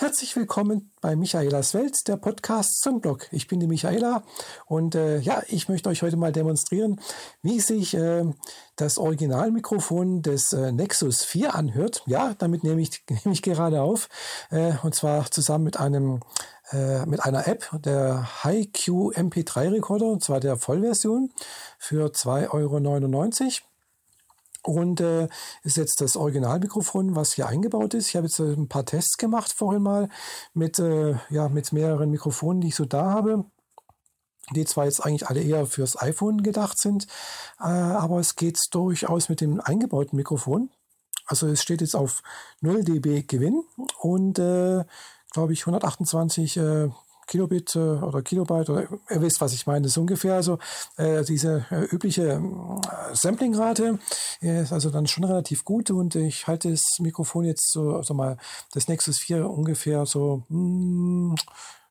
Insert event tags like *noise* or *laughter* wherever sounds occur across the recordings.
Herzlich willkommen bei Michaelas Welt, der Podcast zum Blog. Ich bin die Michaela und äh, ja, ich möchte euch heute mal demonstrieren, wie sich äh, das Originalmikrofon des äh, Nexus 4 anhört. Ja, damit nehme ich, *laughs* nehme ich gerade auf äh, und zwar zusammen mit einem äh, mit einer App, der HiQ MP3 Recorder, und zwar der Vollversion für 2,99 Euro. Und äh, ist jetzt das Originalmikrofon, was hier eingebaut ist. Ich habe jetzt äh, ein paar Tests gemacht vorhin mal mit, äh, ja, mit mehreren Mikrofonen, die ich so da habe. Die zwar jetzt eigentlich alle eher fürs iPhone gedacht sind, äh, aber es geht durchaus mit dem eingebauten Mikrofon. Also es steht jetzt auf 0 dB Gewinn und äh, glaube ich 128 äh, Kilobit äh, oder Kilobyte oder ihr wisst, was ich meine, das ist ungefähr also äh, diese äh, übliche äh, Samplingrate ist also dann schon relativ gut und ich halte das Mikrofon jetzt so also mal das Nexus 4 ungefähr so mh,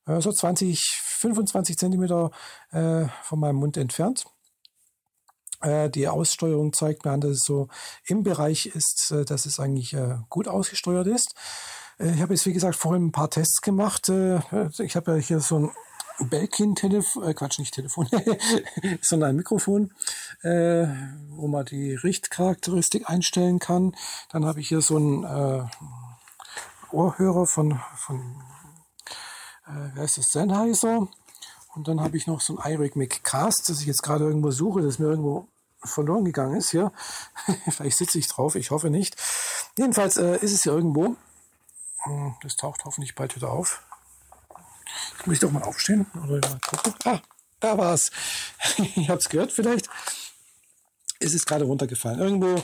hm, so 20 25 Zentimeter äh, von meinem Mund entfernt. Äh, die Aussteuerung zeigt mir an, dass es so im Bereich ist, dass es eigentlich gut ausgesteuert ist. Äh, ich habe jetzt, wie gesagt, vorhin ein paar Tests gemacht. Äh, ich habe ja hier so ein Belkin-Telefon, äh, Quatsch, nicht Telefon, *laughs* sondern ein Mikrofon, äh, wo man die Richtcharakteristik einstellen kann. Dann habe ich hier so einen äh, Ohrhörer von, von äh, wie heißt das, Sennheiser. Und dann habe ich noch so ein iRig Cast, das ich jetzt gerade irgendwo suche, das mir irgendwo verloren gegangen ist hier. *laughs* Vielleicht sitze ich drauf, ich hoffe nicht. Jedenfalls äh, ist es hier irgendwo. Hm, das taucht hoffentlich bald wieder auf. Ich muss doch mal aufstehen oder mal gucken. Ah, da war's. *laughs* Ihr habt es gehört vielleicht ist es gerade runtergefallen. Irgendwo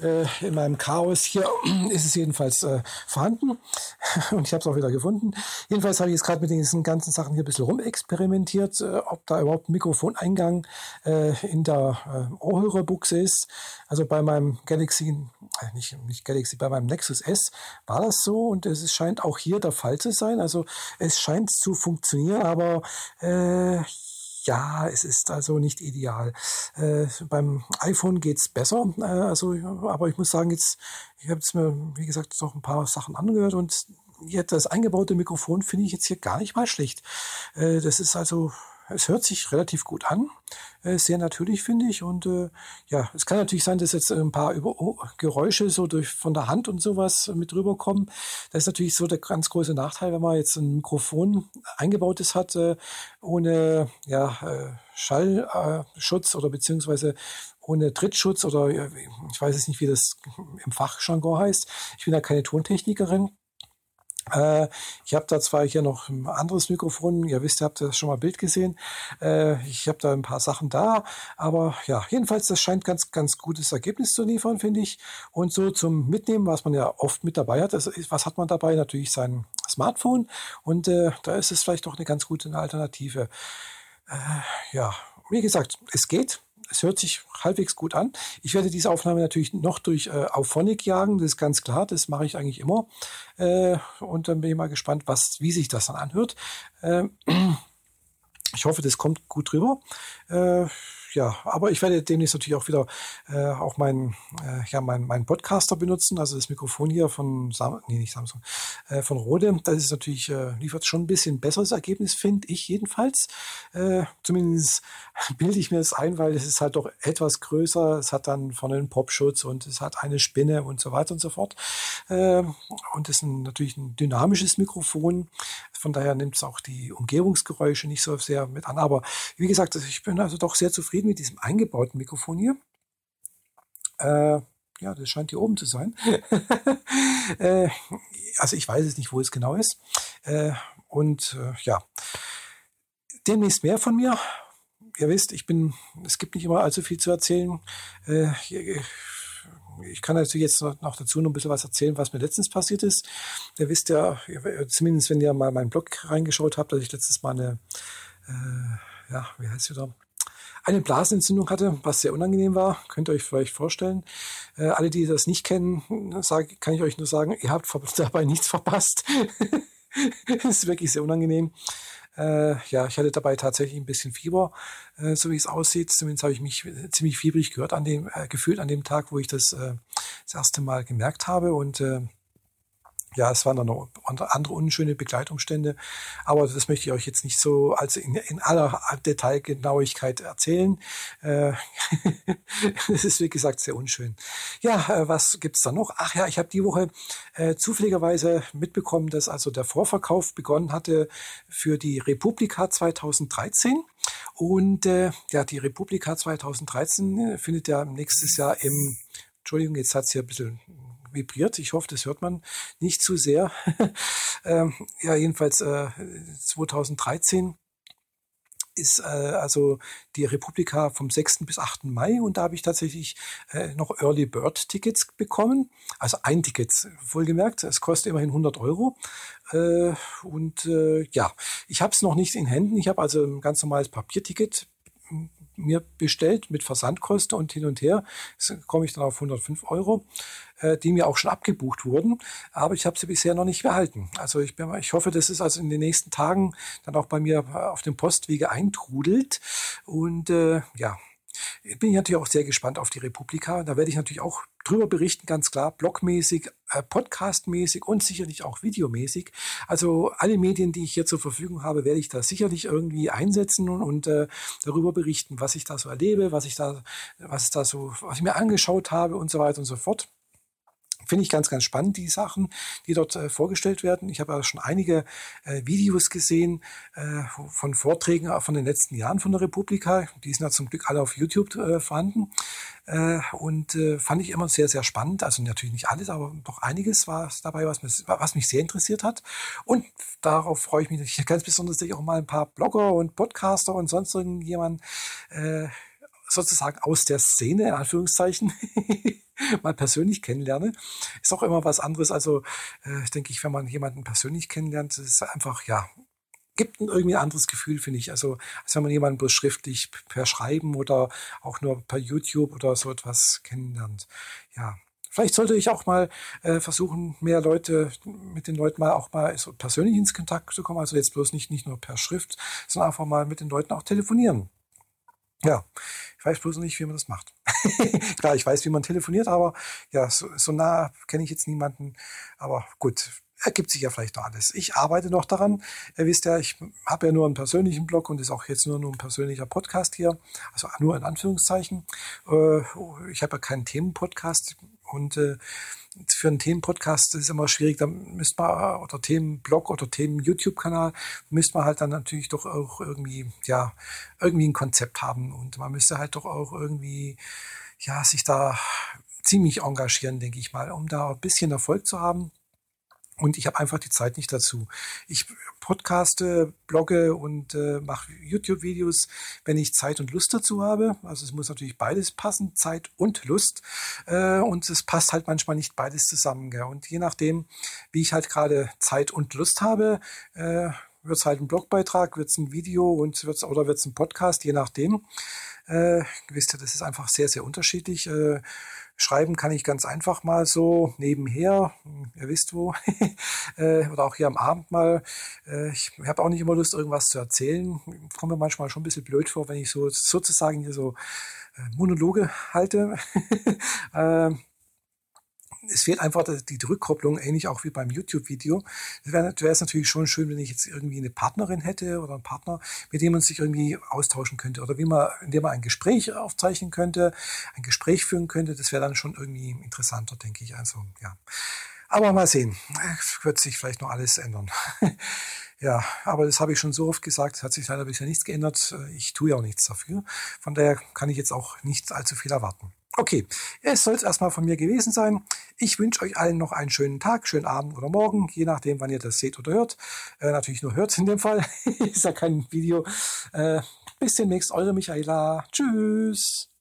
äh, in meinem Chaos hier *clears throat* ist es jedenfalls äh, vorhanden *laughs* und ich habe es auch wieder gefunden. Jedenfalls habe ich jetzt gerade mit diesen ganzen Sachen hier ein bisschen rumexperimentiert, äh, ob da überhaupt ein Mikrofoneingang äh, in der äh, Ohrhörerbuchse ist. Also bei meinem Galaxy, äh, nicht, nicht Galaxy, bei meinem Nexus S war das so und es scheint auch hier der Fall zu sein. Also es scheint zu funktionieren, aber äh, ja, es ist also nicht ideal. Äh, beim iPhone geht's besser, äh, also, aber ich muss sagen, jetzt, ich habe jetzt mir, wie gesagt, noch ein paar Sachen angehört und das eingebaute Mikrofon finde ich jetzt hier gar nicht mal schlecht. Äh, das ist also es hört sich relativ gut an, äh, sehr natürlich finde ich und äh, ja, es kann natürlich sein, dass jetzt ein paar Über Geräusche so durch von der Hand und sowas mit rüberkommen. Das ist natürlich so der ganz große Nachteil, wenn man jetzt ein Mikrofon eingebautes hat äh, ohne ja, äh, Schallschutz oder beziehungsweise ohne Trittschutz oder ich weiß es nicht, wie das im Fachjargon heißt. Ich bin ja keine Tontechnikerin. Äh, ich habe da zwar hier noch ein anderes Mikrofon, ihr wisst, ihr habt das schon mal Bild gesehen. Äh, ich habe da ein paar Sachen da, aber ja, jedenfalls, das scheint ganz, ganz gutes Ergebnis zu liefern, finde ich. Und so zum Mitnehmen, was man ja oft mit dabei hat, ist, was hat man dabei? Natürlich sein Smartphone und äh, da ist es vielleicht doch eine ganz gute Alternative. Äh, ja, wie gesagt, es geht es hört sich halbwegs gut an. Ich werde diese Aufnahme natürlich noch durch äh, Auphonic jagen, das ist ganz klar, das mache ich eigentlich immer. Äh, und dann bin ich mal gespannt, was, wie sich das dann anhört. Äh, *clears throat* ich hoffe, das kommt gut rüber. Äh, ja, aber ich werde demnächst natürlich auch wieder äh, auch meinen äh, ja, mein, mein Podcaster benutzen, also das Mikrofon hier von Sam nee, nicht Samsung, äh, von Rode. Das ist natürlich, äh, liefert schon ein bisschen besseres Ergebnis, finde ich jedenfalls. Äh, zumindest *laughs* bilde ich mir das ein, weil es ist halt doch etwas größer. Es hat dann vorne einen Popschutz und es hat eine Spinne und so weiter und so fort. Äh, und es ist ein, natürlich ein dynamisches Mikrofon. Von daher nimmt es auch die Umgebungsgeräusche nicht so sehr mit an. Aber wie gesagt, ich bin also doch sehr zufrieden mit diesem eingebauten Mikrofon hier. Äh, ja, das scheint hier oben zu sein. *laughs* äh, also ich weiß es nicht, wo es genau ist. Äh, und äh, ja, demnächst mehr von mir. Ihr wisst, ich bin, es gibt nicht immer allzu viel zu erzählen. Äh, ich kann natürlich jetzt noch dazu noch ein bisschen was erzählen, was mir letztens passiert ist. Ihr wisst ja, zumindest wenn ihr mal meinen Blog reingeschaut habt, dass ich letztes Mal eine, äh, ja, wie heißt sie da? Eine Blasenentzündung hatte, was sehr unangenehm war, könnt ihr euch vielleicht vorstellen. Äh, alle, die das nicht kennen, sag, kann ich euch nur sagen, ihr habt *laughs* dabei nichts verpasst. *laughs* Es ist wirklich sehr unangenehm. Äh, ja, ich hatte dabei tatsächlich ein bisschen Fieber, äh, so wie es aussieht. Zumindest habe ich mich ziemlich fiebrig gehört an dem, äh, gefühlt an dem Tag, wo ich das äh, das erste Mal gemerkt habe. Und äh, ja, es waren dann noch andere unschöne Begleitumstände, aber das möchte ich euch jetzt nicht so als in, in aller Detailgenauigkeit erzählen. Äh, *laughs* das ist wie gesagt sehr unschön. Ja, äh, was gibt's da noch? Ach ja, ich habe die Woche äh, zufälligerweise mitbekommen, dass also der Vorverkauf begonnen hatte für die Republika 2013. Und äh, ja, die Republika 2013 findet ja nächstes Jahr im Entschuldigung, jetzt hat's hier ein bisschen vibriert. Ich hoffe, das hört man nicht zu sehr. *laughs* ähm, ja, jedenfalls äh, 2013 ist äh, also die Republika vom 6. bis 8. Mai und da habe ich tatsächlich äh, noch Early Bird Tickets bekommen. Also ein Ticket, wohlgemerkt. Es kostet immerhin 100 Euro. Äh, und äh, ja, ich habe es noch nicht in Händen. Ich habe also ein ganz normales Papierticket mir bestellt mit Versandkosten und hin und her. Komme ich dann auf 105 Euro, äh, die mir auch schon abgebucht wurden. Aber ich habe sie bisher noch nicht behalten. Also ich, bin, ich hoffe, dass es also in den nächsten Tagen dann auch bei mir auf dem Postwege eintrudelt. Und äh, ja, bin ich natürlich auch sehr gespannt auf die Republika. Da werde ich natürlich auch drüber berichten, ganz klar, blogmäßig, äh, podcastmäßig und sicherlich auch videomäßig. Also alle Medien, die ich hier zur Verfügung habe, werde ich da sicherlich irgendwie einsetzen und, und äh, darüber berichten, was ich da so erlebe, was ich da, was da so, was ich mir angeschaut habe und so weiter und so fort. Finde ich ganz, ganz spannend, die Sachen, die dort äh, vorgestellt werden. Ich habe ja schon einige äh, Videos gesehen äh, von Vorträgen von den letzten Jahren von der Republika. Die sind ja zum Glück alle auf YouTube äh, vorhanden. Äh, und äh, fand ich immer sehr, sehr spannend. Also natürlich nicht alles, aber doch einiges war dabei, was mich, was mich sehr interessiert hat. Und darauf freue ich mich ganz besonders, dass ich auch mal ein paar Blogger und Podcaster und sonst irgendjemand sozusagen aus der Szene, in Anführungszeichen, *laughs* mal persönlich kennenlerne. Ist auch immer was anderes. Also, äh, denke ich, wenn man jemanden persönlich kennenlernt, ist einfach, ja, gibt ein irgendwie ein anderes Gefühl, finde ich. Also, als wenn man jemanden bloß schriftlich per Schreiben oder auch nur per YouTube oder so etwas kennenlernt. Ja. Vielleicht sollte ich auch mal äh, versuchen, mehr Leute, mit den Leuten mal auch mal so persönlich ins Kontakt zu kommen. Also jetzt bloß nicht, nicht nur per Schrift, sondern einfach mal mit den Leuten auch telefonieren. Ja, ich weiß bloß nicht, wie man das macht. *laughs* Klar, ich weiß, wie man telefoniert, aber ja, so, so nah kenne ich jetzt niemanden. Aber gut, ergibt sich ja vielleicht noch alles. Ich arbeite noch daran. Ihr wisst ja, ich habe ja nur einen persönlichen Blog und ist auch jetzt nur, nur ein persönlicher Podcast hier. Also nur in Anführungszeichen. Äh, ich habe ja keinen Themenpodcast und äh, für einen Themenpodcast ist immer schwierig, da müsste man, oder Themenblog oder Themen-YouTube-Kanal, müsste man halt dann natürlich doch auch irgendwie, ja, irgendwie ein Konzept haben und man müsste halt doch auch irgendwie, ja, sich da ziemlich engagieren, denke ich mal, um da ein bisschen Erfolg zu haben. Und ich habe einfach die Zeit nicht dazu. Ich podcaste, blogge und äh, mache YouTube-Videos, wenn ich Zeit und Lust dazu habe. Also es muss natürlich beides passen, Zeit und Lust. Äh, und es passt halt manchmal nicht beides zusammen. Gell? Und je nachdem, wie ich halt gerade Zeit und Lust habe, äh, wird es halt ein Blogbeitrag, wird es ein Video und wird's, oder wird es ein Podcast, je nachdem. Äh, wisst ihr, das ist einfach sehr, sehr unterschiedlich. Äh, Schreiben kann ich ganz einfach mal so nebenher, ihr wisst wo, *laughs* äh, oder auch hier am Abend mal. Äh, ich habe auch nicht immer Lust, irgendwas zu erzählen. Kommt mir manchmal schon ein bisschen blöd vor, wenn ich so sozusagen hier so äh, Monologe halte. *laughs* Es fehlt einfach die Rückkopplung, ähnlich auch wie beim YouTube-Video. Es wäre es natürlich schon schön, wenn ich jetzt irgendwie eine Partnerin hätte oder einen Partner, mit dem man sich irgendwie austauschen könnte oder wie man, indem man ein Gespräch aufzeichnen könnte, ein Gespräch führen könnte. Das wäre dann schon irgendwie interessanter, denke ich. Also, ja. Aber mal sehen. Wird sich vielleicht noch alles ändern. *laughs* Ja, aber das habe ich schon so oft gesagt, es hat sich leider bisher nichts geändert. Ich tue ja auch nichts dafür. Von daher kann ich jetzt auch nicht allzu viel erwarten. Okay, es soll es erstmal von mir gewesen sein. Ich wünsche euch allen noch einen schönen Tag, schönen Abend oder Morgen, je nachdem, wann ihr das seht oder hört. Äh, natürlich nur hört in dem Fall. *laughs* Ist ja kein Video. Äh, bis demnächst, eure Michaela. Tschüss.